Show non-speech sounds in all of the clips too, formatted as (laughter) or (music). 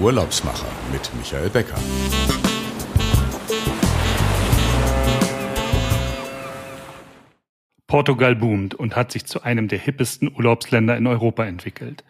Urlaubsmacher mit Michael Becker. Portugal boomt und hat sich zu einem der hippesten Urlaubsländer in Europa entwickelt.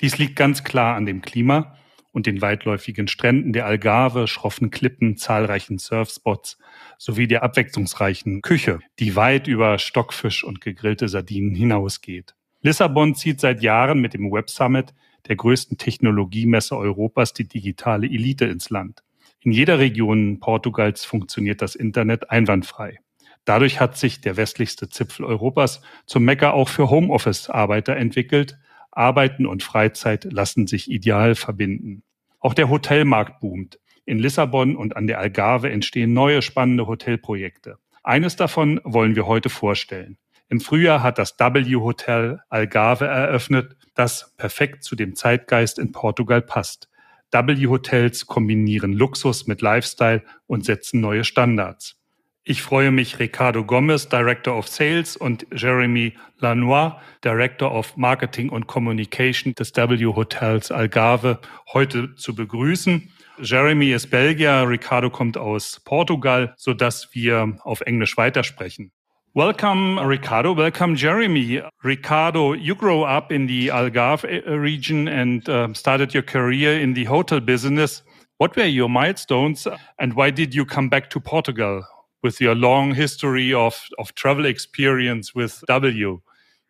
Dies liegt ganz klar an dem Klima und den weitläufigen Stränden der Algarve, schroffen Klippen, zahlreichen Surfspots sowie der abwechslungsreichen Küche, die weit über Stockfisch und gegrillte Sardinen hinausgeht. Lissabon zieht seit Jahren mit dem Web Summit der größten Technologiemesse Europas die digitale Elite ins Land. In jeder Region Portugals funktioniert das Internet einwandfrei. Dadurch hat sich der westlichste Zipfel Europas zum Mecker auch für Homeoffice-Arbeiter entwickelt. Arbeiten und Freizeit lassen sich ideal verbinden. Auch der Hotelmarkt boomt. In Lissabon und an der Algarve entstehen neue spannende Hotelprojekte. Eines davon wollen wir heute vorstellen. Im Frühjahr hat das W Hotel Algarve eröffnet, das perfekt zu dem Zeitgeist in Portugal passt. W Hotels kombinieren Luxus mit Lifestyle und setzen neue Standards. Ich freue mich, Ricardo Gomez, Director of Sales und Jeremy Lanois, Director of Marketing und Communication des W Hotels Algarve, heute zu begrüßen. Jeremy ist Belgier, Ricardo kommt aus Portugal, sodass wir auf Englisch weitersprechen. Welcome, Ricardo. Welcome, Jeremie. Ricardo, you grow up in the Algarve uh, region and uh, started your career in the hotel business. What were your milestones and why did you come back to Portugal with your long history of, of travel experience with W?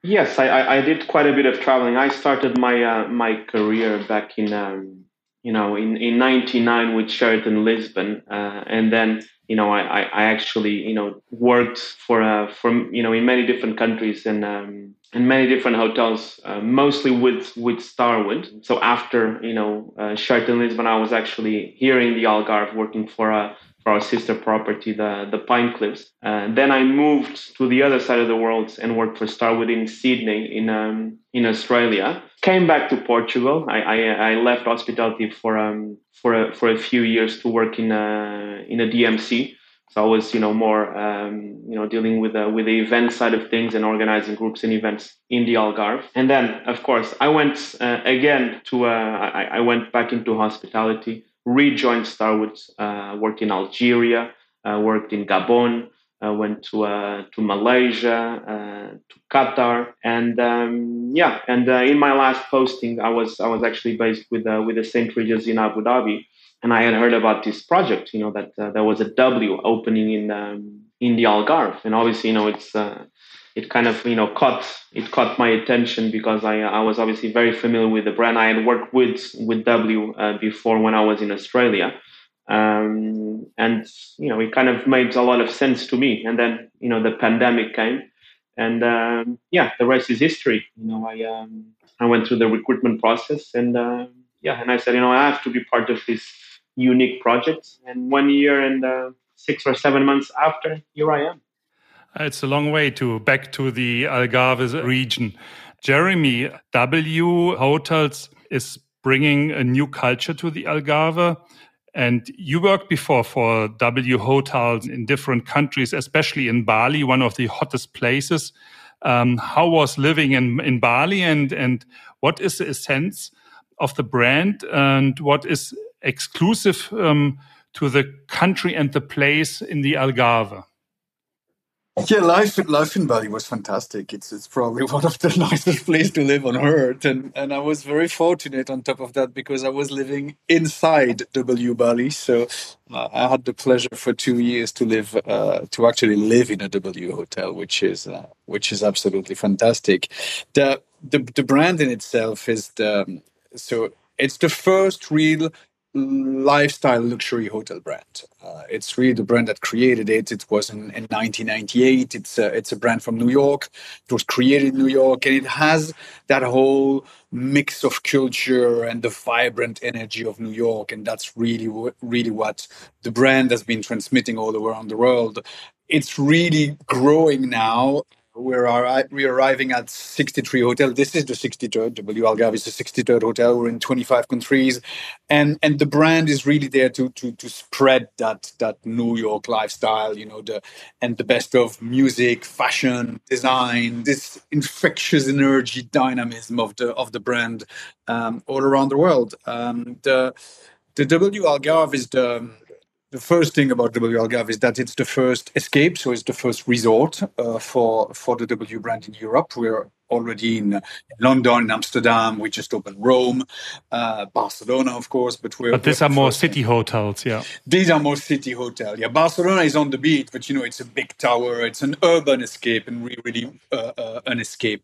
Yes, I, I did quite a bit of traveling. I started my uh, my career back in um, you know in in '99 with Sheraton Lisbon, uh, and then you know, I, I actually, you know, worked for, uh, for, you know, in many different countries and, um, in many different hotels, uh, mostly with, with Starwood. So after, you know, uh, Sheraton Lisbon, I was actually here in the Algarve working for a, for our sister property, the, the Pine Cliffs. Uh, then I moved to the other side of the world and worked for Starwood in Sydney, in, um, in Australia. Came back to Portugal. I, I, I left hospitality for, um, for, a, for a few years to work in a, in a DMC. So I was, you know, more, um, you know, dealing with the, with the event side of things and organizing groups and events in the Algarve. And then, of course, I went uh, again to, uh, I, I went back into hospitality rejoined Starwood, uh, worked in Algeria, uh, worked in Gabon, uh, went to uh, to Malaysia, uh, to Qatar, and um, yeah, and uh, in my last posting, I was I was actually based with with the Saint Regis in Abu Dhabi, and I had heard about this project. You know that there was a W opening in um, in the Algarve, and obviously, you know, it's it kind of you know caught it caught my attention because I I was obviously very familiar with the brand. I had worked with with W uh, before when I was in Australia, um, and you know it kind of made a lot of sense to me. And then you know the pandemic came, and um, yeah, the rest is history. You know I um, I went through the recruitment process, and uh, yeah, and I said you know I have to be part of this unique project. And one year and uh, six or seven months after, here I am. It's a long way to back to the Algarve region. Jeremie, W Hotels is bringing a new culture to the Algarve. And you worked before for W Hotels in different countries, especially in Bali, one of the hottest places. Um, how was living in, in Bali and, and what is the essence of the brand and what is exclusive um, to the country and the place in the Algarve? Yeah, life life in Bali was fantastic. It's it's probably (laughs) one of the nicest places to live on earth, and and I was very fortunate on top of that because I was living inside W Bali, so uh, I had the pleasure for two years to live uh, to actually live in a W hotel, which is uh, which is absolutely fantastic. The the the brand in itself is the so it's the first real lifestyle luxury hotel brand. Uh, it's really the brand that created it. It was in, in 1998. It's a, it's a brand from New York. It was created in New York, and it has that whole mix of culture and the vibrant energy of New York. And that's really really what the brand has been transmitting all around the world. It's really growing now we're, we're arriving at 63 hotel. This is the 63rd. W Algarve is the 63rd hotel. We're in 25 countries, and and the brand is really there to to to spread that that New York lifestyle. You know the and the best of music, fashion, design, this infectious energy, dynamism of the of the brand um, all around the world. Um, the the W Algarve is the the first thing about W Algarve is that it's the first escape, so it's the first resort uh, for for the W brand in Europe. We're already in, London, in Amsterdam. We just opened Rome, uh, Barcelona, of course. But we're but these we're are more city hotels, yeah. These are more city hotels. Yeah, Barcelona is on the beach, but you know it's a big tower. It's an urban escape and really uh, uh, an escape.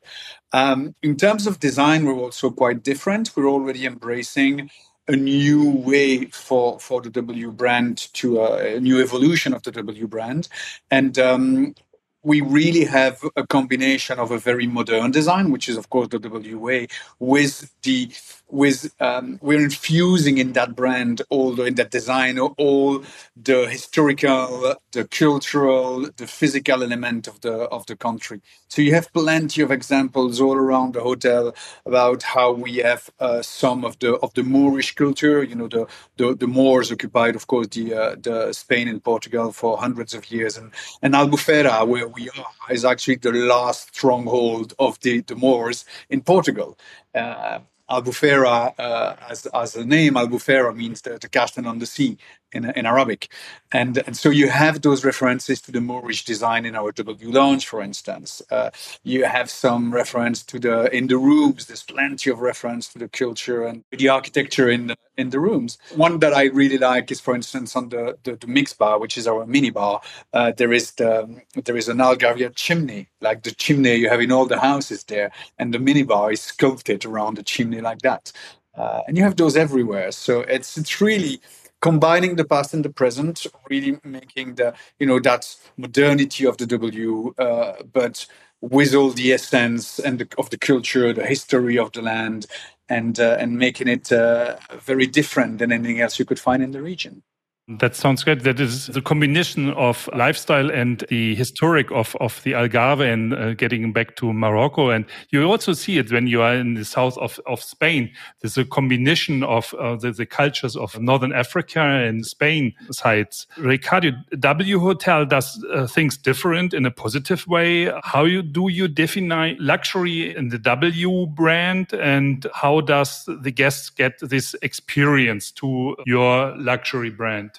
Um, in terms of design, we're also quite different. We're already embracing a new way for for the W brand to uh, a new evolution of the W brand, and um, we really have a combination of a very modern design, which is of course the W way, with the with um, we're infusing in that brand all the in that design all the historical the cultural the physical element of the of the country. So you have plenty of examples all around the hotel about how we have uh, some of the of the moorish culture you know the the, the moors occupied of course the uh, the spain and portugal for hundreds of years. And and albufeira where we are is actually the last stronghold of the the moors in portugal. Uh, Albufeira, uh, as, as a name, Albufeira means the, the castle on the sea in, in Arabic. And, and so you have those references to the Moorish design in our W lounge, for instance. Uh, you have some reference to the, in the rooms, there's plenty of reference to the culture and the architecture in the, in the rooms. One that I really like is, for instance, on the, the, the mix bar, which is our mini bar, uh, there is the, there is an Algarve chimney, like the chimney you have in all the houses there. And the mini bar is sculpted around the chimney like that. Uh, and you have those everywhere. So it's it's really combining the past and the present, really making the you know that modernity of the W, uh, but with all the essence and the, of the culture, the history of the land, and uh, and making it uh, very different than anything else you could find in the region. That sounds great. That is the combination of lifestyle and the historic of, of the Algarve and uh, getting back to Morocco. And you also see it when you are in the south of, of Spain. There's a combination of uh, the, the cultures of Northern Africa and Spain sides. Ricardo, W Hotel does uh, things different in a positive way. How you, do you define luxury in the W brand? And how does the guests get this experience to your luxury brand?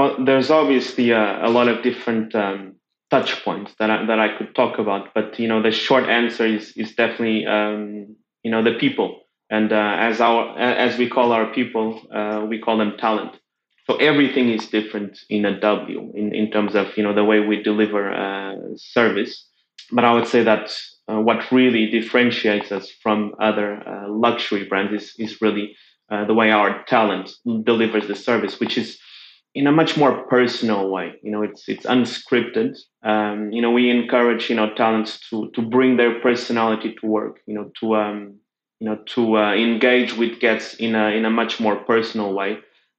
Well, there's obviously a, a lot of different um, touch points that I, that I could talk about, but you know, the short answer is is definitely um, you know the people, and uh, as our as we call our people, uh, we call them talent. So everything is different in a W in, in terms of you know the way we deliver uh, service. But I would say that uh, what really differentiates us from other uh, luxury brands is is really uh, the way our talent delivers the service, which is in a much more personal way. You know, it's it's unscripted. Um, you know, we encourage you know talents to to bring their personality to work. You know, to um, you know to uh, engage with guests in a in a much more personal way,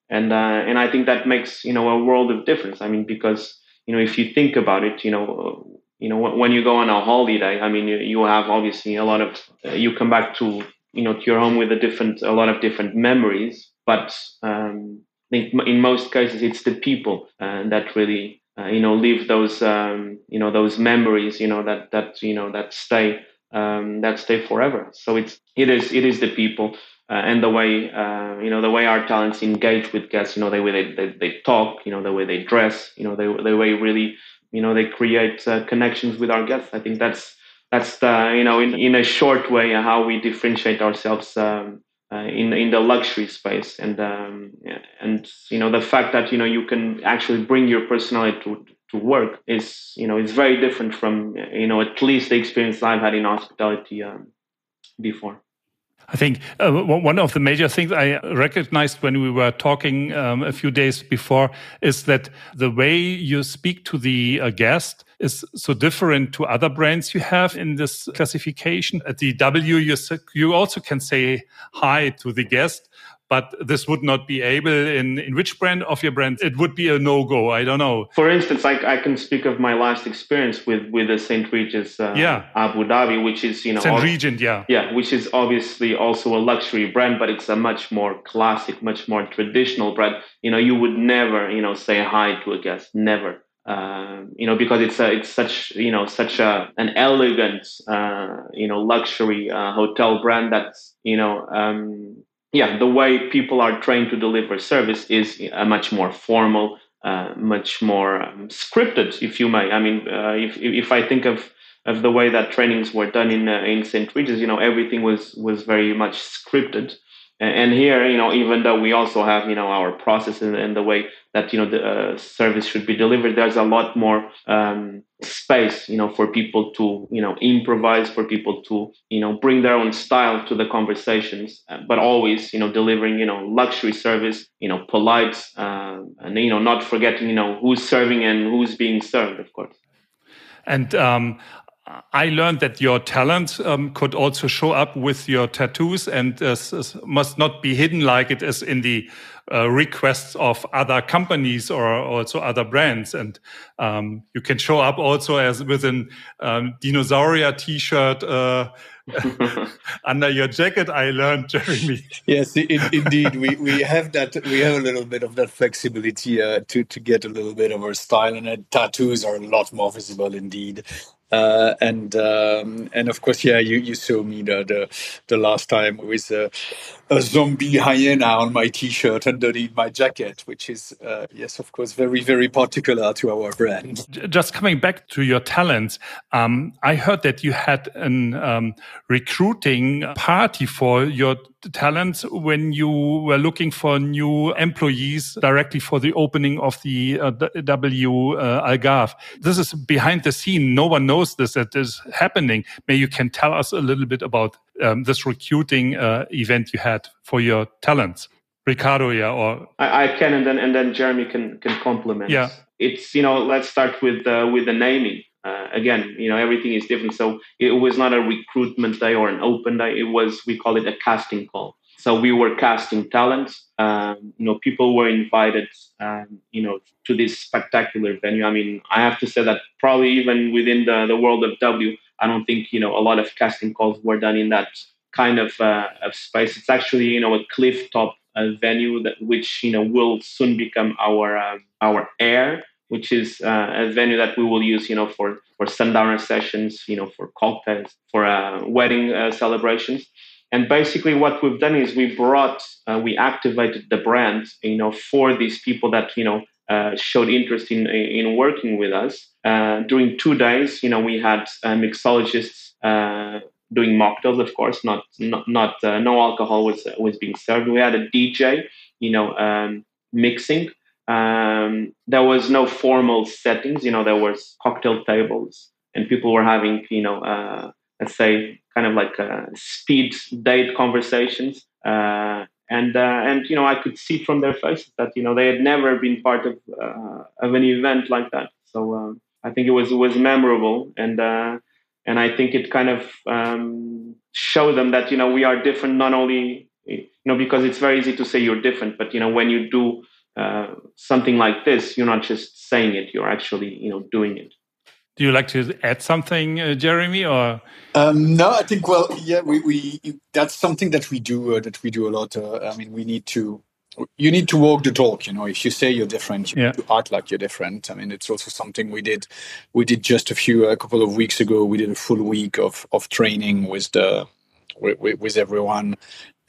and uh, and I think that makes you know a world of difference. I mean, because you know if you think about it, you know. You know, when you go on a holiday, I mean, you, you have obviously a lot of. Uh, you come back to you know to your home with a different, a lot of different memories. But um, think in most cases it's the people uh, that really uh, you know leave those um, you know those memories you know that that you know that stay um, that stay forever. So it's it is it is the people uh, and the way uh, you know the way our talents engage with guests. You know the way they, they, they talk. You know the way they dress. You know the the way really you know they create uh, connections with our guests. I think that's that's the you know in, in a short way how we differentiate ourselves um, uh, in in the luxury space and um, and you know the fact that you know you can actually bring your personality to to work is you know is very different from you know at least the experience I've had in hospitality um, before. I think uh, one of the major things I recognized when we were talking um, a few days before is that the way you speak to the uh, guest is so different to other brands you have in this classification. At the W, you, you also can say hi to the guest, but this would not be able in, in which brand of your brand it would be a no-go. I don't know. For instance, I, I can speak of my last experience with, with the St. Regis uh, yeah. Abu Dhabi, which is, you know, St. Regent, yeah. Yeah, which is obviously also a luxury brand, but it's a much more classic, much more traditional brand. You know, you would never, you know, say hi to a guest, never. Um, you know, because it's a, it's such, you know, such a an elegant, uh, you know, luxury uh, hotel brand that's, you know, um, yeah, the way people are trained to deliver service is a much more formal, uh, much more um, scripted, if you may. I mean, uh, if if I think of of the way that trainings were done in uh, in St. Regis, you know, everything was was very much scripted. And here, you know, even though we also have, you know, our process and, and the way that, you know, the uh, service should be delivered, there's a lot more um, space, you know, for people to, you know, improvise, for people to, you know, bring their own style to the conversations, uh, but always, you know, delivering, you know, luxury service, you know, polite, uh, and, you know, not forgetting, you know, who's serving and who's being served, of course. And um, I learned that your talent um, could also show up with your tattoos and uh, must not be hidden like it is in the uh, requests of other companies or also other brands. And um, you can show up also as with an um, dinosaur T-shirt uh, (laughs) (laughs) under your jacket. I learned, (laughs) Jeremie. Yes, in, indeed, we, we have that. We have a little bit of that flexibility uh, to to get a little bit of our style, and tattoos are a lot more visible indeed. Uh, and um, and of course, yeah, you, you saw me the, the, the last time with a, a, zombie hyena on my t-shirt underneath my jacket, which is uh, yes, of course, very very particular to our brand. Just coming back to your talents, um, I heard that you had an um, recruiting party for your talents when you were looking for new employees directly for the opening of the uh, W uh, Algarve. This is behind the scene. No one knows this that is happening. Maybe you can tell us a little bit about um, this recruiting uh, event you had for your talents. Ricardo, yeah, or I, I, can, and then and then Jeremie can can complement. Yeah, it's you know let's start with uh, with the naming uh, again, you know, everything is different. So it was not a recruitment day or an open day. It was, we call it a casting call. So we were casting talents. Um, you know, people were invited, um, you know, to this spectacular venue. I mean, I have to say that probably even within the, the world of W, I don't think, you know, a lot of casting calls were done in that kind of, uh, of space. It's actually, you know, a cliff top uh, venue that which, you know, will soon become our, uh, our air which is uh, a venue that we will use, you know, for for sundowner sessions, you know, for cocktails, for uh, wedding uh, celebrations. And basically, what we've done is we brought, uh, we activated the brand, you know, for these people that you know uh, showed interest in in working with us. Uh, during two days, you know, we had mixologists doing mocktails, of course, not not, not no alcohol was was being served. We had a DJ, you know, um, mixing um, there was no formal settings. You know, there was cocktail tables, and people were having, you know, uh, let's say, kind of like uh, speed date conversations. Uh, and uh, and you know, I could see from their faces that you know they had never been part of uh, of an event like that. So um, I think it was it was memorable, and and I think it kind of um, showed them that you know we are different. Not only you know because it's very easy to say you're different, but you know when you do uh, something like this, you're not just saying it; you're actually, you know, doing it. Do you like to add something, uh, Jeremie? Or um, no, I think well, yeah, we, we that's something that we do uh, that we do a lot. Uh, I mean, we need to you need to walk the talk. You know, if you say you're different, you yeah. to act like you're different. I mean, it's also something we did. We did just a few a couple of weeks ago. We did a full week of of training with the with, with everyone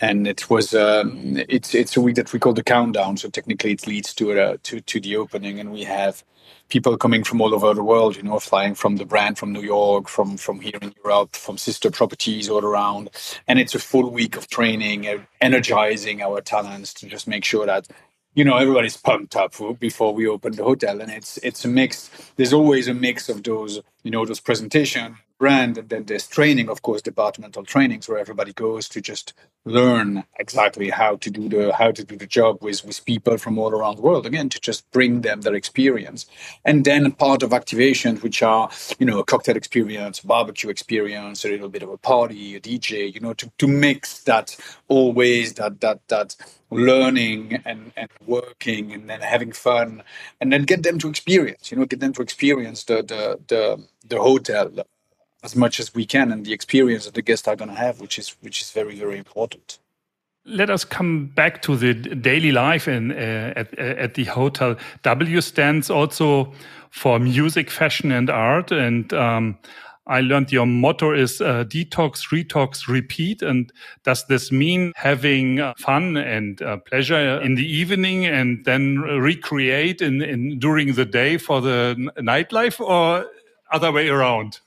and it was um, it's it's a week that we call the countdown. So technically, it leads to uh, to to the opening, and we have people coming from all over the world. You know, flying from the brand from New York, from from here in Europe, from sister properties all around, and it's a full week of training, uh, energizing our talents to just make sure that you know everybody's pumped up before we open the hotel and it's it's a mix there's always a mix of those you know those presentation brand. And then there's training, of course, departmental trainings where everybody goes to just learn exactly how to do the how to do the job with with people from all around the world. Again, to just bring them their experience. And then part of activations, which are you know a cocktail experience, barbecue experience, a little bit of a party, a DJ, you know, to to mix that always that that that learning and, and working and then having fun and then get them to experience you know get them to experience the the the, the hotel as much as we can and the experience that the guests are going to have which is which is very very important let us come back to the daily life in uh, at, at the hotel w stands also for music fashion and art and um, I learned your motto is uh, detox, retox, repeat. And does this mean having uh, fun and uh, pleasure in the evening and then recreate in, in during the day for the nightlife or other way around?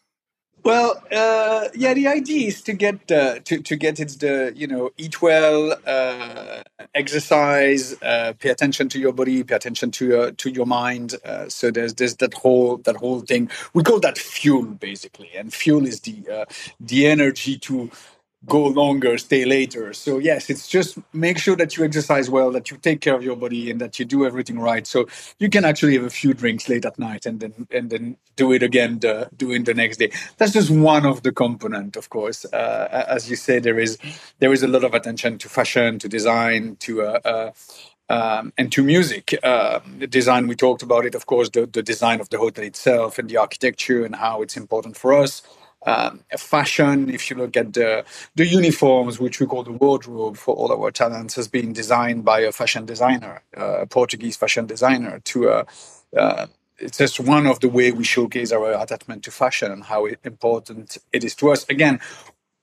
Well, uh, yeah, the idea is to get uh, to to get it the you know eat well, uh, exercise, uh, pay attention to your body, pay attention to your to your mind. Uh, so there's there's that whole that whole thing. We call that fuel basically, and fuel is the uh, the energy to go longer, stay later. So yes, it's just make sure that you exercise well, that you take care of your body, and that you do everything right. So you can actually have a few drinks late at night, and then and then do it again, the, do it the next day. That's just one of the component, of course. Uh, as you say, there is there is a lot of attention to fashion, to design, to uh, uh, um, and to music. Uh, the design, we talked about it, of course, the, the design of the hotel itself and the architecture and how it's important for us um, fashion. If you look at the the uniforms, which we call the wardrobe for all our talents, has been designed by a fashion designer, uh, a Portuguese fashion designer. To uh, uh, it's just one of the way we showcase our attachment to fashion and how important it is to us. Again,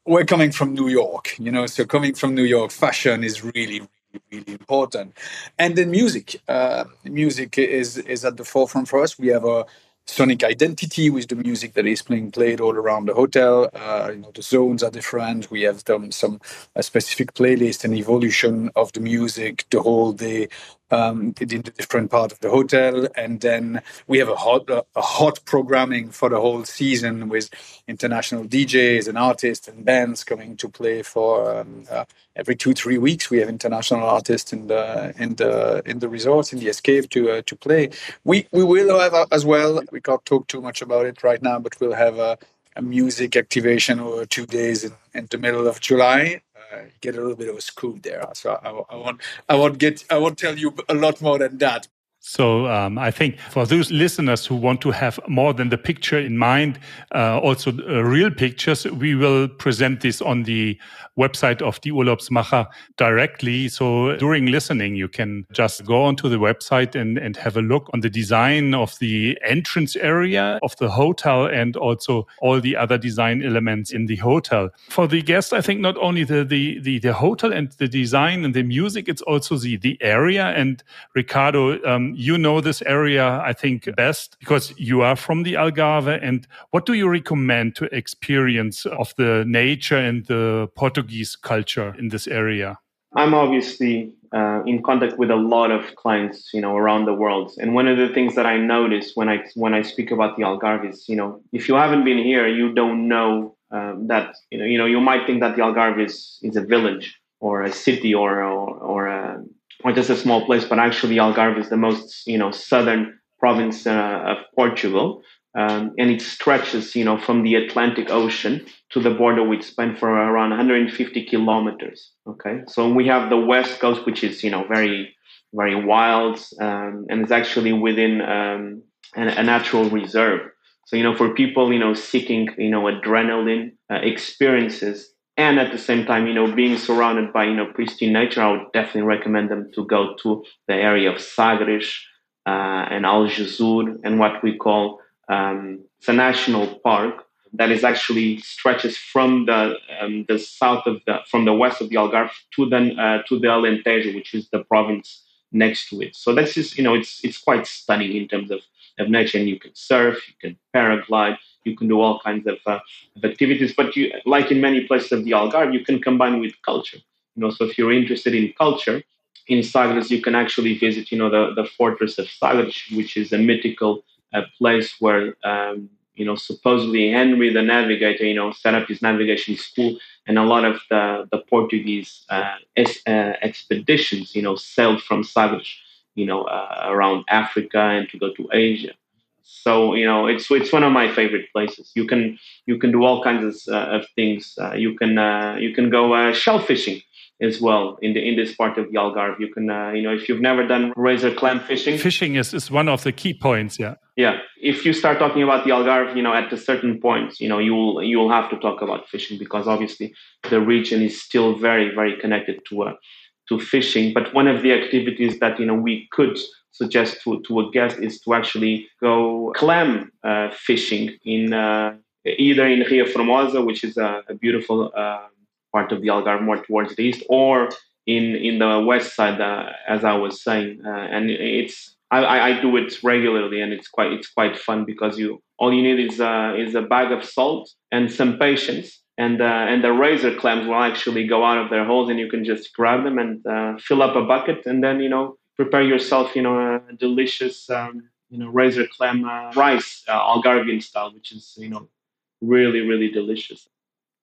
we're coming from New York, you know, so coming from New York, fashion is really really important and then music uh, music is is at the forefront for us we have a sonic identity with the music that is being played all around the hotel. Uh, you know, the zones are different. We have done some a specific playlist and evolution of the music the whole day um, in the different part of the hotel, and then we have a hot a hot programming for the whole season with international DJs and artists and bands coming to play for um, uh, every two three weeks. We have international artists in the in the in the resorts in the escape to uh, to play. We we will have uh, as well. We can't talk too much about it right now, but we'll have a, a music activation over two days in, in the middle of July uh, get a little bit of a scoop there. So I, I won't, I won't get, I won't tell you a lot more than that. So um, I think for those listeners who want to have more than the picture in mind, uh, also uh, real pictures, we will present this on the website of the Urlaubsmacher directly. So during listening, you can just go onto the website and, and have a look on the design of the entrance area of the hotel and also all the other design elements in the hotel. For the guest, I think not only the, the, the, the hotel and the design and the music, it's also the, the area. And Ricardo, um, you know this area, I think, best because you are from the Algarve. And what do you recommend to experience of the nature and the Portuguese culture in this area? I'm obviously uh, in contact with a lot of clients, you know, around the world. And one of the things that I notice when I when I speak about the Algarve is, you know, if you haven't been here, you don't know um, that, you know, you know, you might think that the Algarve is, is a village or a city or or, or a or just a small place, but actually Algarve is the most, you know, southern province uh, of Portugal. Um, and it stretches, you know, from the Atlantic Ocean to the border with Spain for around 150 kilometers. Okay, so we have the west coast, which is, you know, very, very wild, um, and it's actually within um, a, a natural reserve. So, you know, for people, you know, seeking, you know, adrenaline uh, experiences, and at the same time, you know, being surrounded by you know pristine nature, I would definitely recommend them to go to the area of Sagres uh, and Aljezur and what we call um, the national park that is actually stretches from the um, the south of the from the west of the Algarve to the uh, to the Alentejo, which is the province next to it. So that's just you know it's it's quite stunning in terms of of nature, and you can surf, you can paraglide, you can do all kinds of, uh, of activities. But you, like in many places of the Algarve, you can combine with culture. You know, so if you're interested in culture, in Sagres, you can actually visit, you know, the, the fortress of Sagres, which is a mythical uh, place where um, you know, supposedly Henry the Navigator, you know, set up his navigation school, and a lot of the the Portuguese uh, es- uh, expeditions, you know, sailed from Sagres, you know, uh, around Africa and to go to Asia. So you know, it's it's one of my favorite places. You can you can do all kinds of, uh, of things. Uh, you can uh, you can go shell fishing as well in the in this part of the Algarve. You can uh, you know if you've never done razor clam fishing. Fishing is, is one of the key points. Yeah. Yeah. If you start talking about the Algarve, you know at a certain point, you know you'll you'll have to talk about fishing because obviously the region is still very very connected to uh, to fishing. But one of the activities that you know we could suggest to, to a guest is to actually go clam uh, fishing in uh, either in Ria Formosa, which is a, a beautiful uh, part of the Algarve more towards the east, or in in the west side, uh, as I was saying. Uh, and it's I, I, do it regularly, and it's quite it's quite fun because you all you need is uh, is a bag of salt and some patience. And, uh, and the razor clams will actually go out of their holes and you can just grab them and uh, fill up a bucket and then you know prepare yourself you know a delicious um, you know razor clam uh, rice Algarvian style which is you know really really delicious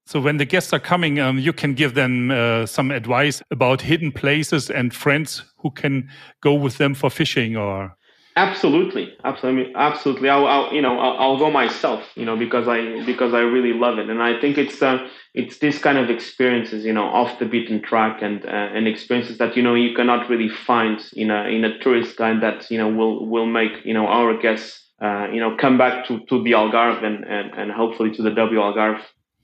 so when the guests are coming, um, you can give them uh, some advice about hidden places and friends who can go with them for fishing or. Absolutely, absolutely, absolutely. I'll, I'll you know, I'll, I'll, go myself, you know, because I because I really love it, and I think it's uh, it's this kind of experiences, you know, off the beaten track, and uh, and experiences that you know you cannot really find in a in a tourist guide that you know will will make you know our guests uh, you know come back to to the Algarve and, and and hopefully to the W Algarve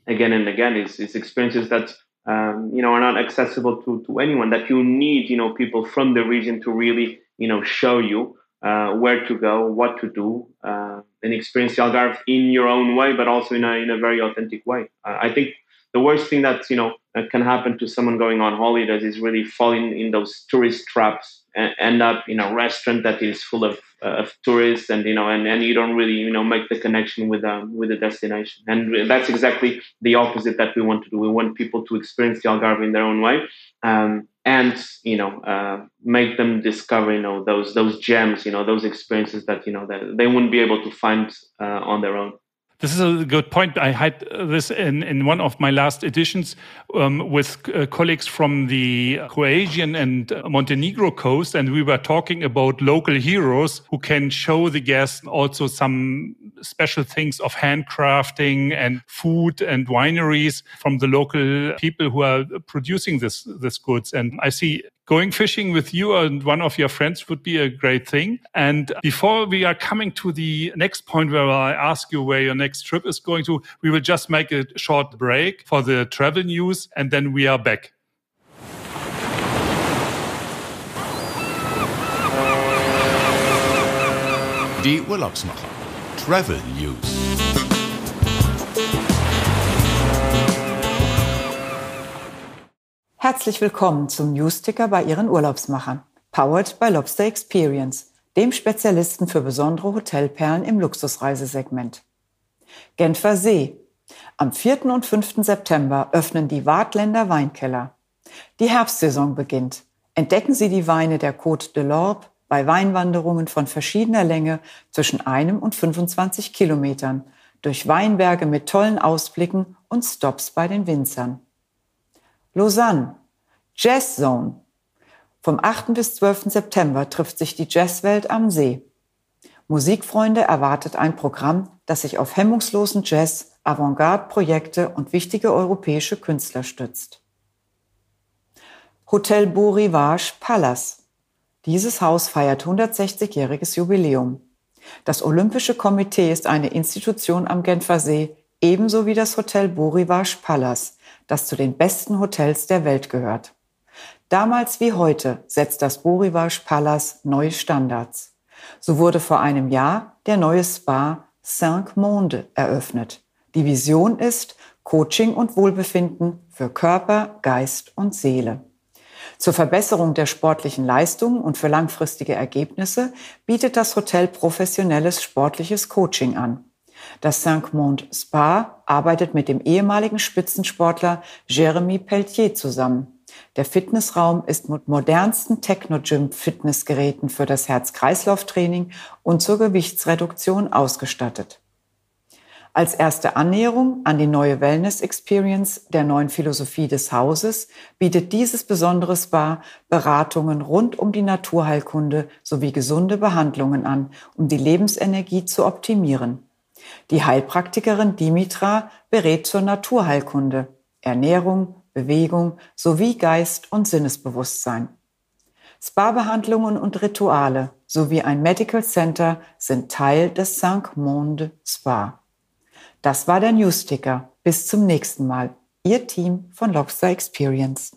again and again is, is experiences that um, you know are not accessible to, to anyone that you need you know people from the region to really you know show you uh, where to go what to do uh, and experience the Algarve in your own way but also in a, in a very authentic way. Uh, I think the worst thing that you know can happen to someone going on holidays is really falling in those tourist traps and end up in a restaurant that is full of, uh, of tourists and you know and, and you don't really you know make the connection with um, with the destination. And that's exactly the opposite that we want to do. We want people to experience the Algarve in their own way. Um, and you know uh, make them discover you know those those gems you know those experiences that you know that they wouldn't be able to find uh, on their own this is a good point. I had this in, in one of my last editions um, with uh, colleagues from the Croatian and Montenegro coast, and we were talking about local heroes who can show the guests also some special things of handcrafting and food and wineries from the local people who are producing this this goods. And I see going fishing with you and one of your friends would be a great thing. And before we are coming to the next point where I ask you where your next trip is going to, we will just make a short break for the travel news and then we are back. Die Urlaubsmacher. Travel News. Herzlich willkommen zum Newsticker bei Ihren Urlaubsmachern. Powered by Lobster Experience, dem Spezialisten für besondere Hotelperlen im Luxusreisesegment. Genfer See. Am 4. und 5. September öffnen die Wartländer Weinkeller. Die Herbstsaison beginnt. Entdecken Sie die Weine der Côte de l'Orbe bei Weinwanderungen von verschiedener Länge zwischen einem und 25 Kilometern durch Weinberge mit tollen Ausblicken und Stops bei den Winzern. Lausanne, Jazz Zone. Vom 8. bis 12. September trifft sich die Jazzwelt am See. Musikfreunde erwartet ein Programm, das sich auf hemmungslosen Jazz, Avantgarde-Projekte und wichtige europäische Künstler stützt. Hotel Beau Rivage Palace. Dieses Haus feiert 160-jähriges Jubiläum. Das Olympische Komitee ist eine Institution am Genfer See, ebenso wie das Hotel Beau Rivage Palace, das zu den besten Hotels der Welt gehört. Damals wie heute setzt das Borivage Palace neue Standards. So wurde vor einem Jahr der neue Spa Cinq Monde eröffnet. Die Vision ist Coaching und Wohlbefinden für Körper, Geist und Seele. Zur Verbesserung der sportlichen Leistung und für langfristige Ergebnisse bietet das Hotel professionelles sportliches Coaching an. Das Cinq-Monde Spa arbeitet mit dem ehemaligen Spitzensportler Jeremy Pelletier zusammen. Der Fitnessraum ist mit modernsten Techno-Gym-Fitnessgeräten für das Herz-Kreislauf-Training und zur Gewichtsreduktion ausgestattet. Als erste Annäherung an die neue Wellness Experience der neuen Philosophie des Hauses bietet dieses besondere Spa Beratungen rund um die Naturheilkunde sowie gesunde Behandlungen an, um die Lebensenergie zu optimieren. Die Heilpraktikerin Dimitra berät zur Naturheilkunde, Ernährung, Bewegung sowie Geist- und Sinnesbewusstsein. Spa-Behandlungen und Rituale sowie ein Medical Center sind Teil des Cinq Monde Spa. Das war der Newsticker. Bis zum nächsten Mal. Ihr Team von Lobster Experience.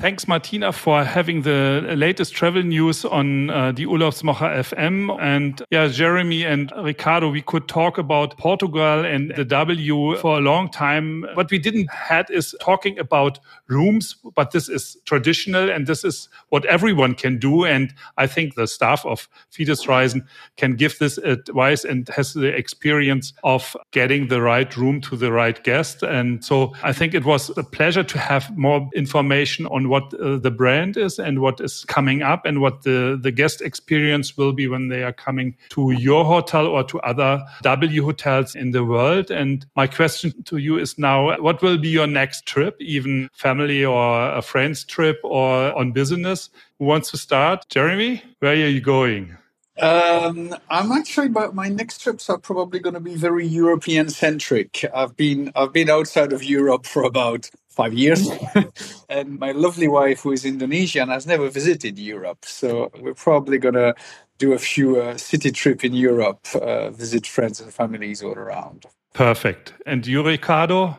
Thanks, Martina, for having the latest travel news on uh, the Urlaubsmacher FM. And yeah, Jeremy and Ricardo, we could talk about Portugal and the W for a long time. What we didn't had is talking about rooms, but this is traditional and this is what everyone can do. And I think the staff of Fides Reisen can give this advice and has the experience of getting the right room to the right guest. And so I think it was a pleasure to have more information on what uh, the brand is and what is coming up and what the, the guest experience will be when they are coming to your hotel or to other W hotels in the world. And my question to you is now, what will be your next trip, even family or a friend's trip or on business? Who wants to start? Jeremie, where are you going? Um, I'm actually, but my next trips are probably going to be very European centric. I've been I've been outside of Europe for about five years, (laughs) and my lovely wife, who is Indonesian, has never visited Europe. So we're probably going to do a few uh, city trip in Europe, uh, visit friends and families all around. Perfect. And you, Ricardo?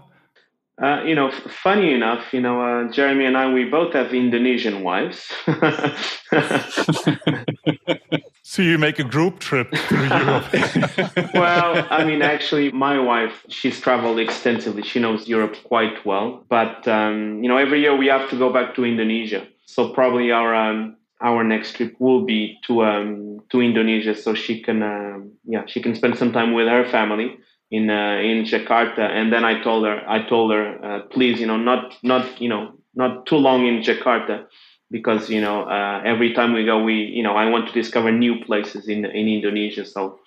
Uh, you know, funny enough, you know, uh, Jeremie and I, we both have Indonesian wives. (laughs) (laughs) So you make a group trip to (laughs) Europe? (laughs) well, I mean, actually, my wife, she's traveled extensively. She knows Europe quite well. But, um, you know, every year we have to go back to Indonesia. So probably our um, our next trip will be to um, to Indonesia, so she can um, yeah she can spend some time with her family in uh, in Jakarta. And then I told her I told her uh, please you know not not you know not too long in Jakarta because you know uh, every time we go, we you know I want to discover new places in in Indonesia. So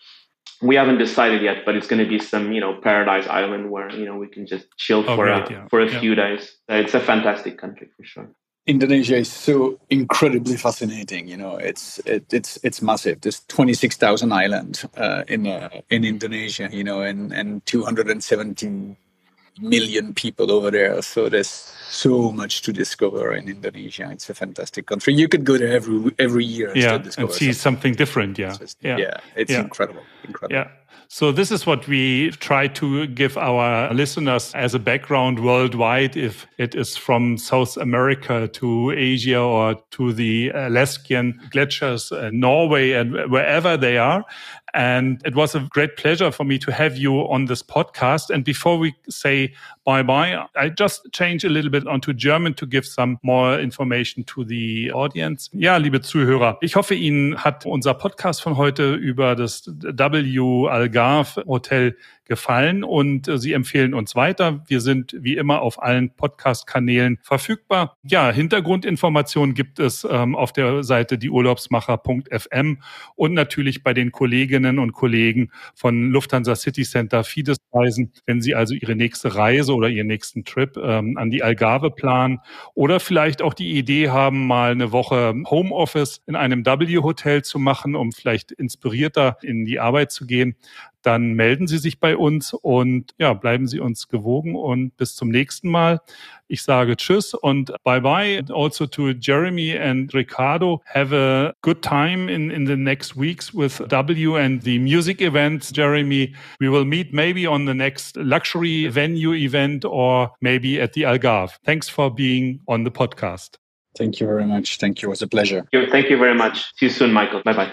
we haven't decided yet, but it's going to be some you know paradise island where you know we can just chill oh, for great, a, yeah. for a yeah. few days. It's a fantastic country for sure. Indonesia is so incredibly fascinating. You know, it's it, it's it's massive. There's 26,000 islands uh, in uh, in Indonesia. You know, and and 217 million people over there. So there's so much to discover in Indonesia. It's a fantastic country. You could go there every every year. Yeah, and see something, something different. Yeah. Just, yeah, yeah, it's yeah. incredible. Incredible. Yeah. So this is what we try to give our listeners as a background worldwide. If it is from South America to Asia or to the Alaskan glaciers, uh, Norway, and wherever they are. And it was a great pleasure for me to have you on this podcast. And before we say bye bye, I just change a little bit onto German to give some more information to the audience. Ja, liebe Zuhörer, ich hoffe, Ihnen hat unser Podcast von heute über das W Algarve Hotel gefallen und äh, Sie empfehlen uns weiter. Wir sind wie immer auf allen Podcast-Kanälen verfügbar. Ja, Hintergrundinformationen gibt es ähm, auf der Seite dieurlaubsmacher.fm und natürlich bei den Kolleginnen und Kollegen von Lufthansa City Center Fides Reisen, wenn Sie also Ihre nächste Reise oder Ihren nächsten Trip ähm, an die Algarve planen oder vielleicht auch die Idee haben, mal eine Woche Homeoffice in einem W-Hotel zu machen, um vielleicht inspirierter in die Arbeit zu gehen dann melden Sie sich bei uns und ja, bleiben Sie uns gewogen und bis zum nächsten Mal. Ich sage Tschüss und bye bye. Also to Jeremy and Ricardo, have a good time in, in the next weeks with W and the music events. Jeremy, we will meet maybe on the next luxury venue event or maybe at the Algarve. Thanks for being on the podcast. Thank you very much. Thank you. It was a pleasure. Thank you very much. See you soon, Michael. Bye bye.